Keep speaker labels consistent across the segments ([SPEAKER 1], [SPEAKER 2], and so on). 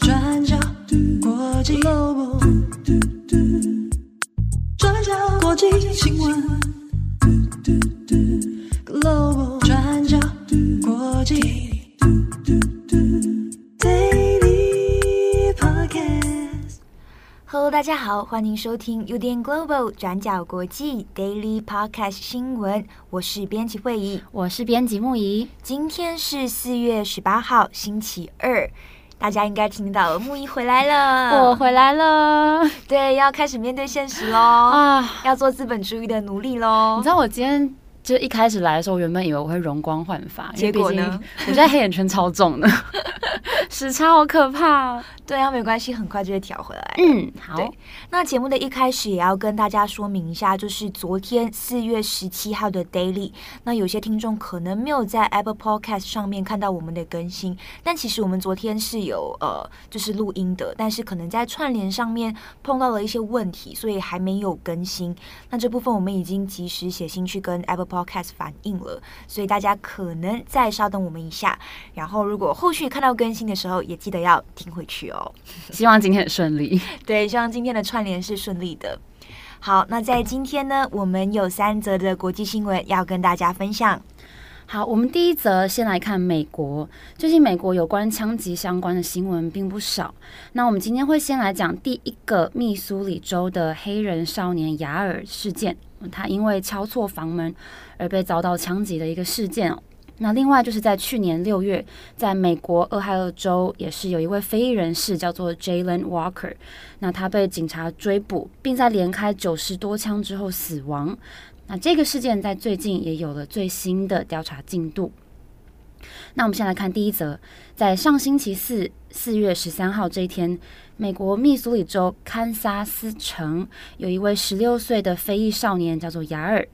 [SPEAKER 1] 转角国际 Global，转角国际新
[SPEAKER 2] 闻大家好，欢迎收听 UDN Global 转角国际 Daily Podcast 新闻。我是编辑会议，
[SPEAKER 3] 我是编辑木仪。
[SPEAKER 2] 今天是四月十八号，星期二。大家应该听到了，木仪回来了，
[SPEAKER 3] 我回来了。
[SPEAKER 2] 对，要开始面对现实喽啊，要做资本主义的奴隶喽。
[SPEAKER 3] 你知道我今天就一开始来的时候，我原本以为我会容光焕发，
[SPEAKER 2] 结果呢，
[SPEAKER 3] 我现在黑眼圈超重的。时差好可怕，
[SPEAKER 2] 对啊，没关系，很快就会调回来。
[SPEAKER 3] 嗯，好。
[SPEAKER 2] 那节目的一开始也要跟大家说明一下，就是昨天四月十七号的 Daily。那有些听众可能没有在 Apple Podcast 上面看到我们的更新，但其实我们昨天是有呃，就是录音的，但是可能在串联上面碰到了一些问题，所以还没有更新。那这部分我们已经及时写信去跟 Apple Podcast 反映了，所以大家可能再稍等我们一下。然后如果后续看到更新的时候，也记得要听回去哦。
[SPEAKER 3] 希望今天很顺利。
[SPEAKER 2] 对，希望今天的串联是顺利的。好，那在今天呢，我们有三则的国际新闻要跟大家分享。
[SPEAKER 3] 好，我们第一则先来看美国。最近美国有关枪击相关的新闻并不少。那我们今天会先来讲第一个密苏里州的黑人少年雅尔事件，他因为敲错房门而被遭到枪击的一个事件。那另外就是在去年六月，在美国俄亥俄州也是有一位非裔人士叫做 Jalen Walker，那他被警察追捕，并在连开九十多枪之后死亡。那这个事件在最近也有了最新的调查进度。那我们先来看第一则，在上星期四四月十三号这一天，美国密苏里州堪萨斯城有一位十六岁的非裔少年叫做亚尔。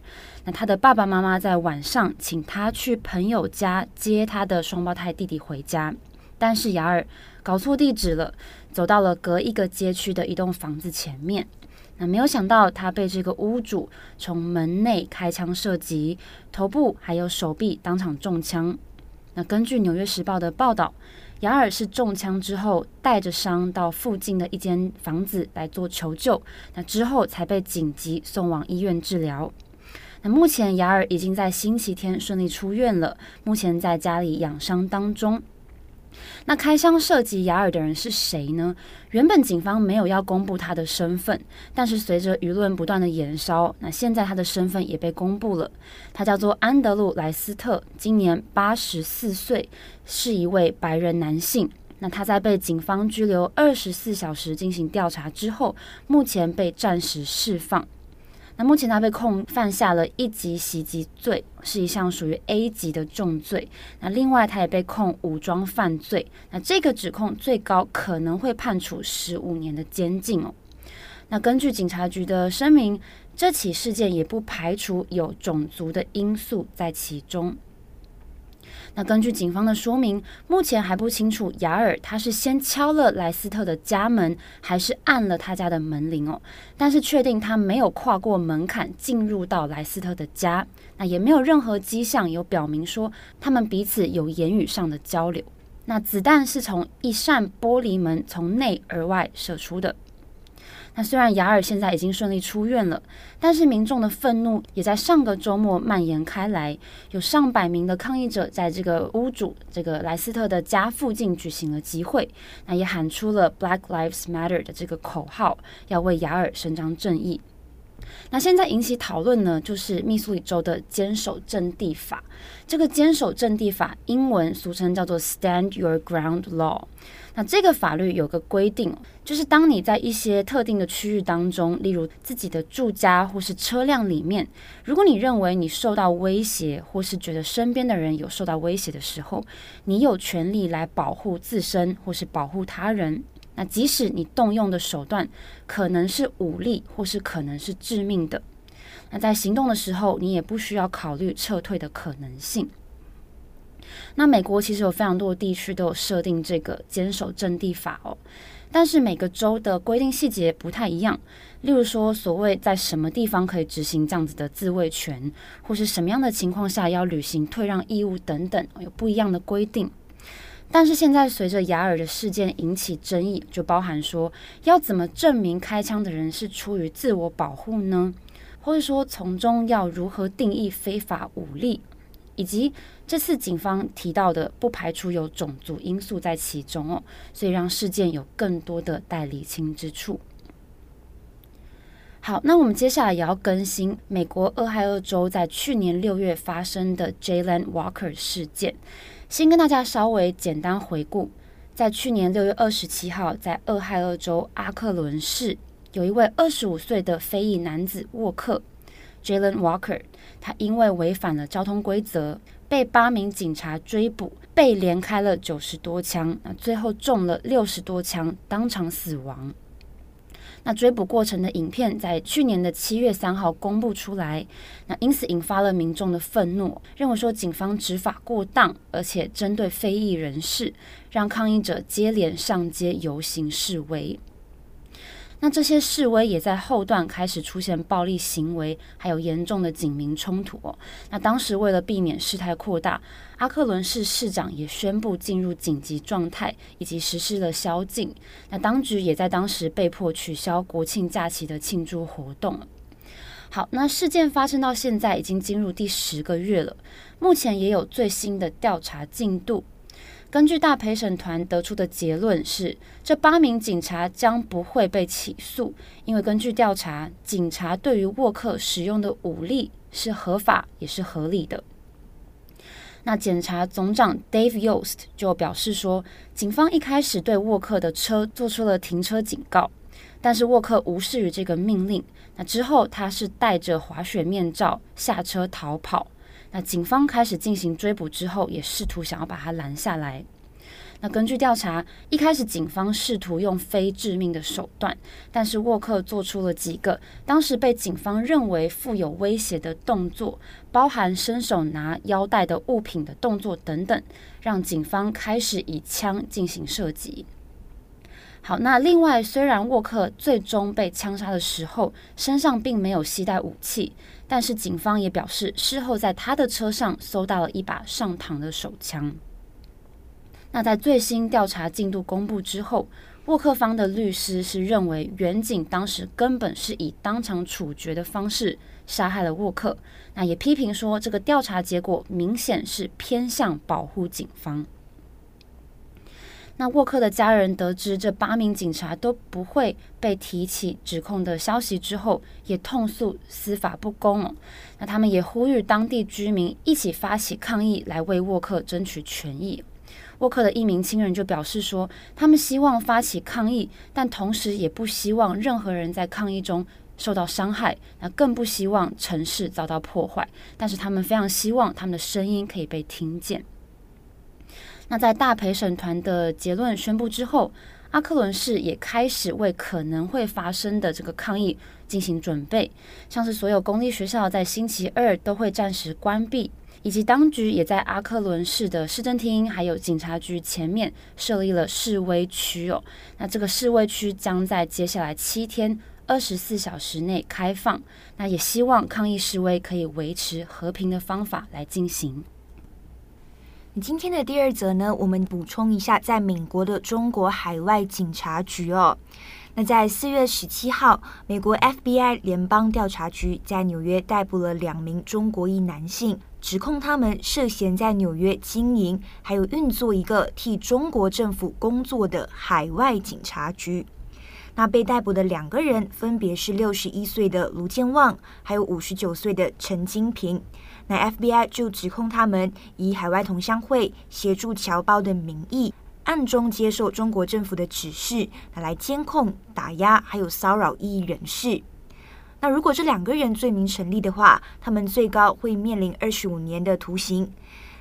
[SPEAKER 3] 那他的爸爸妈妈在晚上请他去朋友家接他的双胞胎弟弟回家，但是雅尔搞错地址了，走到了隔一个街区的一栋房子前面。那没有想到他被这个屋主从门内开枪射击，头部还有手臂当场中枪。那根据《纽约时报》的报道，雅尔是中枪之后带着伤到附近的一间房子来做求救，那之后才被紧急送往医院治疗。那目前雅尔已经在星期天顺利出院了，目前在家里养伤当中。那开枪射击雅尔的人是谁呢？原本警方没有要公布他的身份，但是随着舆论不断的延烧，那现在他的身份也被公布了。他叫做安德鲁莱斯特，今年八十四岁，是一位白人男性。那他在被警方拘留二十四小时进行调查之后，目前被暂时释放。那目前他被控犯下了一级袭击罪，是一项属于 A 级的重罪。那另外他也被控武装犯罪，那这个指控最高可能会判处十五年的监禁哦。那根据警察局的声明，这起事件也不排除有种族的因素在其中。那根据警方的说明，目前还不清楚雅尔他是先敲了莱斯特的家门，还是按了他家的门铃哦。但是确定他没有跨过门槛进入到莱斯特的家，那也没有任何迹象有表明说他们彼此有言语上的交流。那子弹是从一扇玻璃门从内而外射出的。那虽然雅尔现在已经顺利出院了，但是民众的愤怒也在上个周末蔓延开来，有上百名的抗议者在这个屋主这个莱斯特的家附近举行了集会，那也喊出了 Black Lives Matter 的这个口号，要为雅尔伸张正义。那现在引起讨论呢，就是密苏里州的坚守阵地法。这个坚守阵地法，英文俗称叫做 Stand Your Ground Law。那这个法律有个规定，就是当你在一些特定的区域当中，例如自己的住家或是车辆里面，如果你认为你受到威胁，或是觉得身边的人有受到威胁的时候，你有权利来保护自身或是保护他人。那即使你动用的手段可能是武力，或是可能是致命的，那在行动的时候，你也不需要考虑撤退的可能性。那美国其实有非常多的地区都有设定这个坚守阵地法哦，但是每个州的规定细节不太一样。例如说，所谓在什么地方可以执行这样子的自卫权，或是什么样的情况下要履行退让义务等等，有不一样的规定。但是现在随着雅尔的事件引起争议，就包含说要怎么证明开枪的人是出于自我保护呢？或者说从中要如何定义非法武力，以及这次警方提到的不排除有种族因素在其中哦，所以让事件有更多的待厘清之处。好，那我们接下来也要更新美国俄亥俄州在去年六月发生的 Jalen Walker 事件。先跟大家稍微简单回顾，在去年六月二十七号，在俄亥俄州阿克伦市，有一位二十五岁的非裔男子沃克 （Jalen Walker，他因为违反了交通规则，被八名警察追捕，被连开了九十多枪，那最后中了六十多枪，当场死亡。那追捕过程的影片在去年的七月三号公布出来，那因此引发了民众的愤怒，认为说警方执法过当，而且针对非裔人士，让抗议者接连上街游行示威。那这些示威也在后段开始出现暴力行为，还有严重的警民冲突哦。那当时为了避免事态扩大，阿克伦市市长也宣布进入紧急状态，以及实施了宵禁。那当局也在当时被迫取消国庆假期的庆祝活动。好，那事件发生到现在已经进入第十个月了，目前也有最新的调查进度。根据大陪审团得出的结论是，这八名警察将不会被起诉，因为根据调查，警察对于沃克使用的武力是合法也是合理的。那检察总长 Dave Yost 就表示说，警方一开始对沃克的车做出了停车警告，但是沃克无视于这个命令。那之后，他是戴着滑雪面罩下车逃跑。那警方开始进行追捕之后，也试图想要把他拦下来。那根据调查，一开始警方试图用非致命的手段，但是沃克做出了几个当时被警方认为富有威胁的动作，包含伸手拿腰带的物品的动作等等，让警方开始以枪进行射击。好，那另外，虽然沃克最终被枪杀的时候身上并没有携带武器，但是警方也表示，事后在他的车上搜到了一把上膛的手枪。那在最新调查进度公布之后，沃克方的律师是认为，员警当时根本是以当场处决的方式杀害了沃克。那也批评说，这个调查结果明显是偏向保护警方。那沃克的家人得知这八名警察都不会被提起指控的消息之后，也痛诉司法不公哦。那他们也呼吁当地居民一起发起抗议，来为沃克争取权益。沃克的一名亲人就表示说，他们希望发起抗议，但同时也不希望任何人在抗议中受到伤害，那更不希望城市遭到破坏。但是他们非常希望他们的声音可以被听见。那在大陪审团的结论宣布之后，阿克伦市也开始为可能会发生的这个抗议进行准备，像是所有公立学校在星期二都会暂时关闭，以及当局也在阿克伦市的市政厅还有警察局前面设立了示威区哦。那这个示威区将在接下来七天二十四小时内开放，那也希望抗议示威可以维持和平的方法来进行。
[SPEAKER 2] 今天的第二则呢，我们补充一下，在美国的中国海外警察局哦。那在四月十七号，美国 FBI 联邦调查局在纽约逮捕了两名中国裔男性，指控他们涉嫌在纽约经营还有运作一个替中国政府工作的海外警察局。那被逮捕的两个人分别是六十一岁的卢建旺，还有五十九岁的陈金平。那 FBI 就指控他们以海外同乡会协助侨胞的名义，暗中接受中国政府的指示，来监控、打压还有骚扰异议人士。那如果这两个人罪名成立的话，他们最高会面临二十五年的徒刑。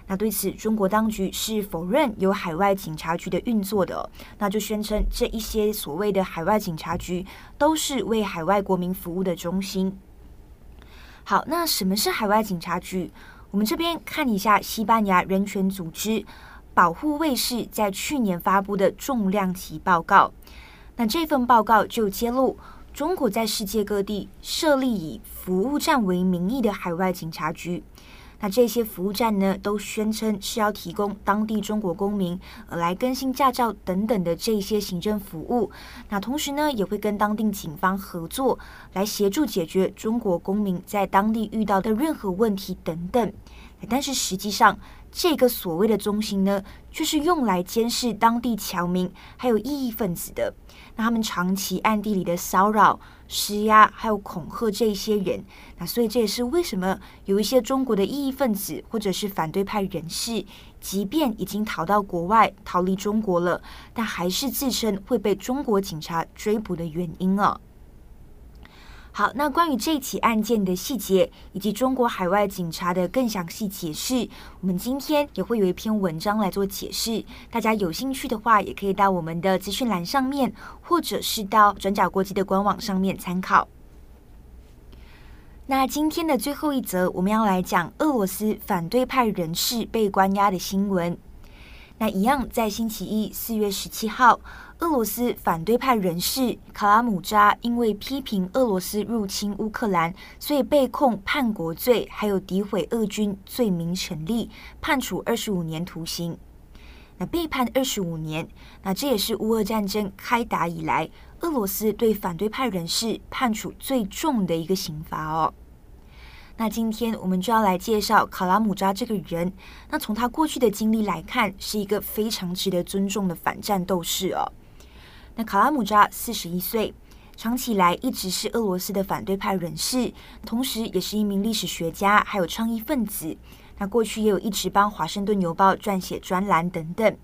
[SPEAKER 2] 那对此，中国当局是否认有海外警察局的运作的，那就宣称这一些所谓的海外警察局都是为海外国民服务的中心。好，那什么是海外警察局？我们这边看一下西班牙人权组织保护卫士在去年发布的重量级报告。那这份报告就揭露，中国在世界各地设立以服务站为名义的海外警察局。那这些服务站呢，都宣称是要提供当地中国公民来更新驾照等等的这些行政服务。那同时呢，也会跟当地警方合作，来协助解决中国公民在当地遇到的任何问题等等。但是实际上，这个所谓的中心呢，就是用来监视当地侨民还有异议分子的。那他们长期暗地里的骚扰、施压，还有恐吓这些人。那所以这也是为什么有一些中国的异议分子或者是反对派人士，即便已经逃到国外、逃离中国了，但还是自称会被中国警察追捕的原因啊。好，那关于这起案件的细节以及中国海外警察的更详细解释，我们今天也会有一篇文章来做解释。大家有兴趣的话，也可以到我们的资讯栏上面，或者是到转角国际的官网上面参考。那今天的最后一则，我们要来讲俄罗斯反对派人士被关押的新闻。那一样，在星期一四月十七号。俄罗斯反对派人士卡拉姆扎因为批评俄罗斯入侵乌克兰，所以被控叛国罪，还有诋毁俄军罪名成立，判处二十五年徒刑。那被判二十五年，那这也是乌俄战争开打以来，俄罗斯对反对派人士判处最重的一个刑罚哦。那今天我们就要来介绍卡拉姆扎这个人。那从他过去的经历来看，是一个非常值得尊重的反战斗士哦。那卡拉姆扎四十一岁，长期以来一直是俄罗斯的反对派人士，同时也是一名历史学家，还有倡议分子。那过去也有一直帮《华盛顿邮报》撰写专栏等等。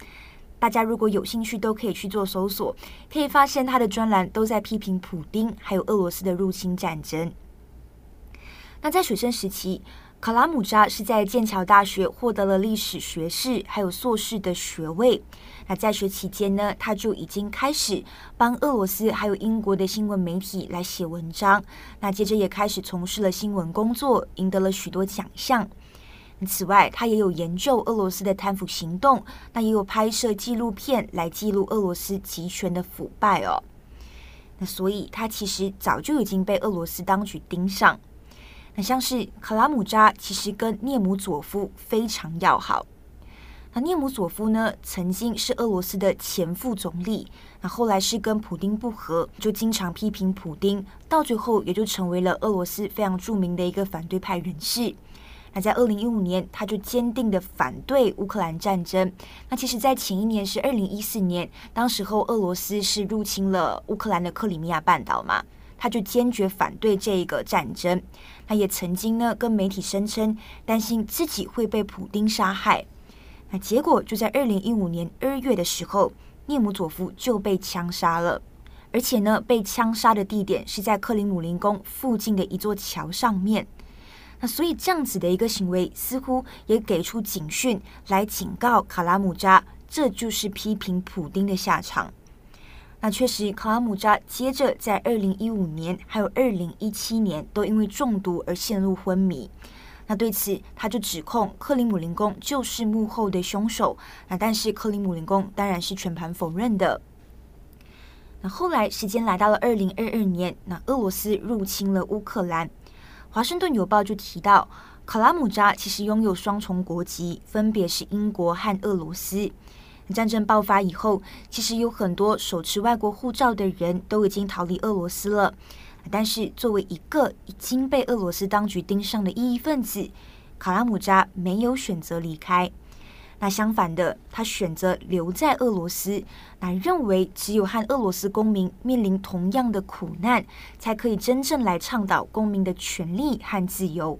[SPEAKER 2] 大家如果有兴趣，都可以去做搜索，可以发现他的专栏都在批评普丁，还有俄罗斯的入侵战争。那在水生时期，卡拉姆扎是在剑桥大学获得了历史学士还有硕士的学位。那在学期间呢，他就已经开始帮俄罗斯还有英国的新闻媒体来写文章。那接着也开始从事了新闻工作，赢得了许多奖项。此外，他也有研究俄罗斯的贪腐行动，那也有拍摄纪录片来记录俄罗斯集权的腐败哦。那所以，他其实早就已经被俄罗斯当局盯上。那像是卡拉姆扎，其实跟涅姆佐夫非常要好。那涅姆佐夫呢，曾经是俄罗斯的前副总理，那后来是跟普丁不和，就经常批评普丁，到最后也就成为了俄罗斯非常著名的一个反对派人士。那在二零一五年，他就坚定的反对乌克兰战争。那其实，在前一年是二零一四年，当时候俄罗斯是入侵了乌克兰的克里米亚半岛嘛，他就坚决反对这个战争。那也曾经呢，跟媒体声称，担心自己会被普丁杀害。那结果就在二零一五年二月的时候，涅姆佐夫就被枪杀了，而且呢，被枪杀的地点是在克里姆林宫附近的一座桥上面。那所以这样子的一个行为，似乎也给出警讯来警告卡拉姆扎，这就是批评普丁的下场。那确实，卡拉姆扎接着在二零一五年还有二零一七年都因为中毒而陷入昏迷。那对此，他就指控克里姆林宫就是幕后的凶手。那但是克里姆林宫当然是全盘否认的。那后来时间来到了二零二二年，那俄罗斯入侵了乌克兰，华盛顿邮报就提到，卡拉姆扎其实拥有双重国籍，分别是英国和俄罗斯。战争爆发以后，其实有很多手持外国护照的人都已经逃离俄罗斯了。但是，作为一个已经被俄罗斯当局盯上的异议分子，卡拉姆扎没有选择离开。那相反的，他选择留在俄罗斯，那认为只有和俄罗斯公民面临同样的苦难，才可以真正来倡导公民的权利和自由。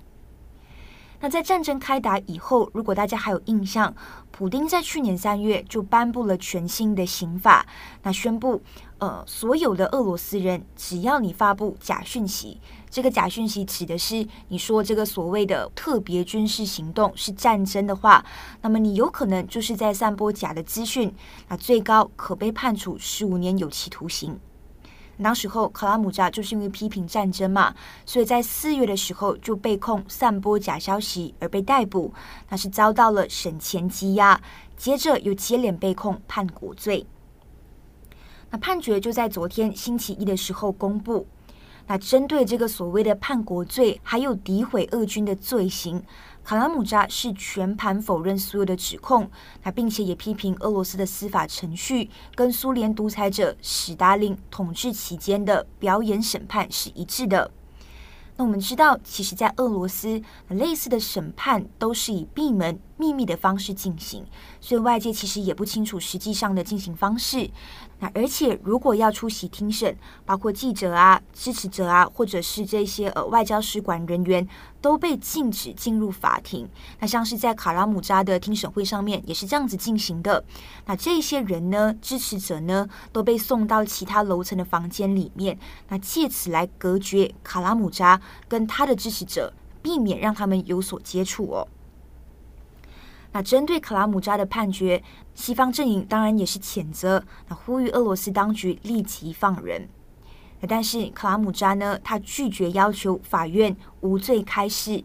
[SPEAKER 2] 那在战争开打以后，如果大家还有印象，普丁在去年三月就颁布了全新的刑法，那宣布，呃，所有的俄罗斯人，只要你发布假讯息，这个假讯息指的是你说这个所谓的特别军事行动是战争的话，那么你有可能就是在散播假的资讯，那最高可被判处十五年有期徒刑。那时候，卡拉姆扎就是因为批评战争嘛，所以在四月的时候就被控散播假消息而被逮捕，那是遭到了审前羁押，接着又接连被控叛国罪。那判决就在昨天星期一的时候公布。那针对这个所谓的叛国罪，还有诋毁俄军的罪行，卡拉姆扎是全盘否认所有的指控，那并且也批评俄罗斯的司法程序跟苏联独裁者史达林统治期间的表演审判是一致的。那我们知道，其实，在俄罗斯，类似的审判都是以闭门秘密的方式进行，所以外界其实也不清楚实际上的进行方式。那而且，如果要出席听审，包括记者啊、支持者啊，或者是这些呃外交使馆人员，都被禁止进入法庭。那像是在卡拉姆扎的听审会上面，也是这样子进行的。那这些人呢，支持者呢，都被送到其他楼层的房间里面，那借此来隔绝卡拉姆扎跟他的支持者，避免让他们有所接触哦。那针对克拉姆扎的判决，西方阵营当然也是谴责，那呼吁俄罗斯当局立即放人。但是克拉姆扎呢，他拒绝要求法院无罪开释，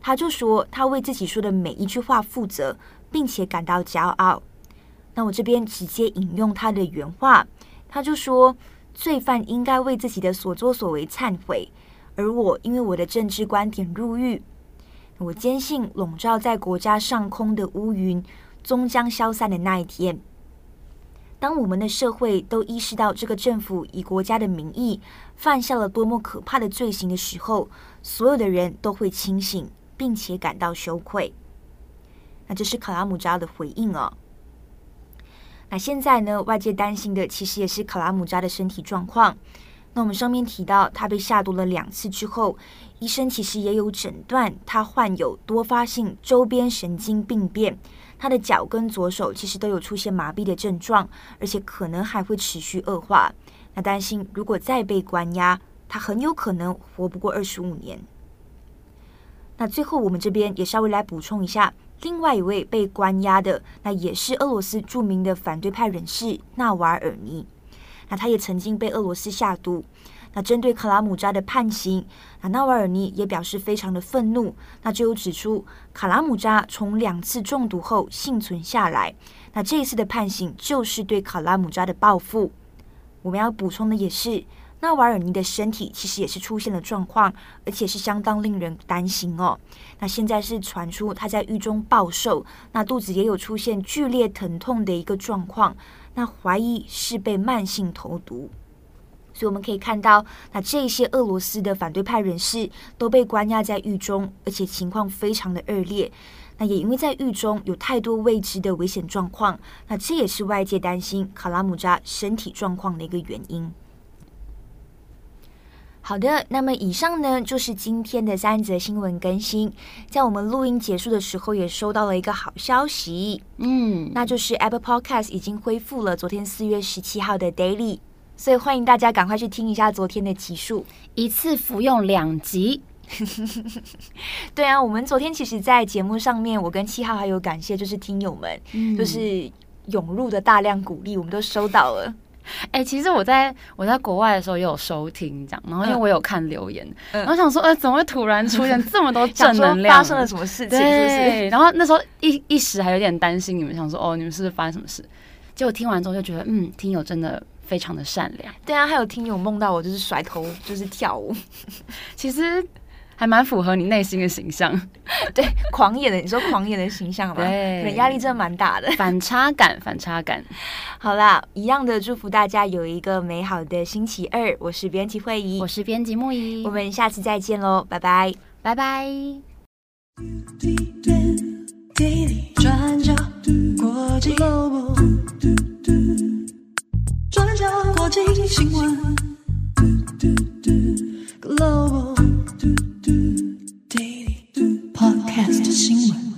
[SPEAKER 2] 他就说他为自己说的每一句话负责，并且感到骄傲。那我这边直接引用他的原话，他就说：罪犯应该为自己的所作所为忏悔，而我因为我的政治观点入狱。我坚信，笼罩在国家上空的乌云终将消散的那一天，当我们的社会都意识到这个政府以国家的名义犯下了多么可怕的罪行的时候，所有的人都会清醒，并且感到羞愧。那这是卡拉姆扎的回应哦。那现在呢，外界担心的其实也是卡拉姆扎的身体状况。那我们上面提到，他被下毒了两次之后，医生其实也有诊断他患有多发性周边神经病变，他的脚跟左手其实都有出现麻痹的症状，而且可能还会持续恶化。那担心如果再被关押，他很有可能活不过二十五年。那最后我们这边也稍微来补充一下，另外一位被关押的，那也是俄罗斯著名的反对派人士纳瓦尔尼。那他也曾经被俄罗斯下毒。那针对卡拉姆扎的判刑，那纳瓦尔尼也表示非常的愤怒。那就有指出，卡拉姆扎从两次中毒后幸存下来。那这一次的判刑就是对卡拉姆扎的报复。我们要补充的也是，纳瓦尔尼的身体其实也是出现了状况，而且是相当令人担心哦。那现在是传出他在狱中暴瘦，那肚子也有出现剧烈疼痛的一个状况。那怀疑是被慢性投毒，所以我们可以看到，那这些俄罗斯的反对派人士都被关押在狱中，而且情况非常的恶劣。那也因为在狱中有太多未知的危险状况，那这也是外界担心卡拉姆扎身体状况的一个原因。好的，那么以上呢就是今天的三则新闻更新。在我们录音结束的时候，也收到了一个好消息，嗯，那就是 Apple Podcast 已经恢复了昨天四月十七号的 Daily，所以欢迎大家赶快去听一下昨天的集数，
[SPEAKER 3] 一次服用两集。
[SPEAKER 2] 对啊，我们昨天其实，在节目上面，我跟七号还有感谢，就是听友们，嗯、就是涌入的大量鼓励，我们都收到了。
[SPEAKER 3] 哎、欸，其实我在我在国外的时候也有收听这样，然后因为我有看留言，嗯、然后想说，呃，怎么会突然出现这么多正能量？
[SPEAKER 2] 发生了什么事情？是不是？
[SPEAKER 3] 然后那时候一一时还有点担心你们，想说，哦，你们是不是发生什么事？结果听完之后就觉得，嗯，听友真的非常的善良。
[SPEAKER 2] 对啊，还有听友梦到我就是甩头，就是跳舞，
[SPEAKER 3] 其实。还蛮符合你内心的形象，
[SPEAKER 2] 对，狂野的，你说狂野的形象吧，对，压力真的蛮大的，
[SPEAKER 3] 反差感，反差感。
[SPEAKER 2] 好啦，一样的祝福大家有一个美好的星期二。我是编辑慧仪，
[SPEAKER 3] 我是编辑木仪，
[SPEAKER 2] 我们下次再见喽，拜拜，
[SPEAKER 3] 拜拜。
[SPEAKER 1] 转角国际转角国际新闻新闻。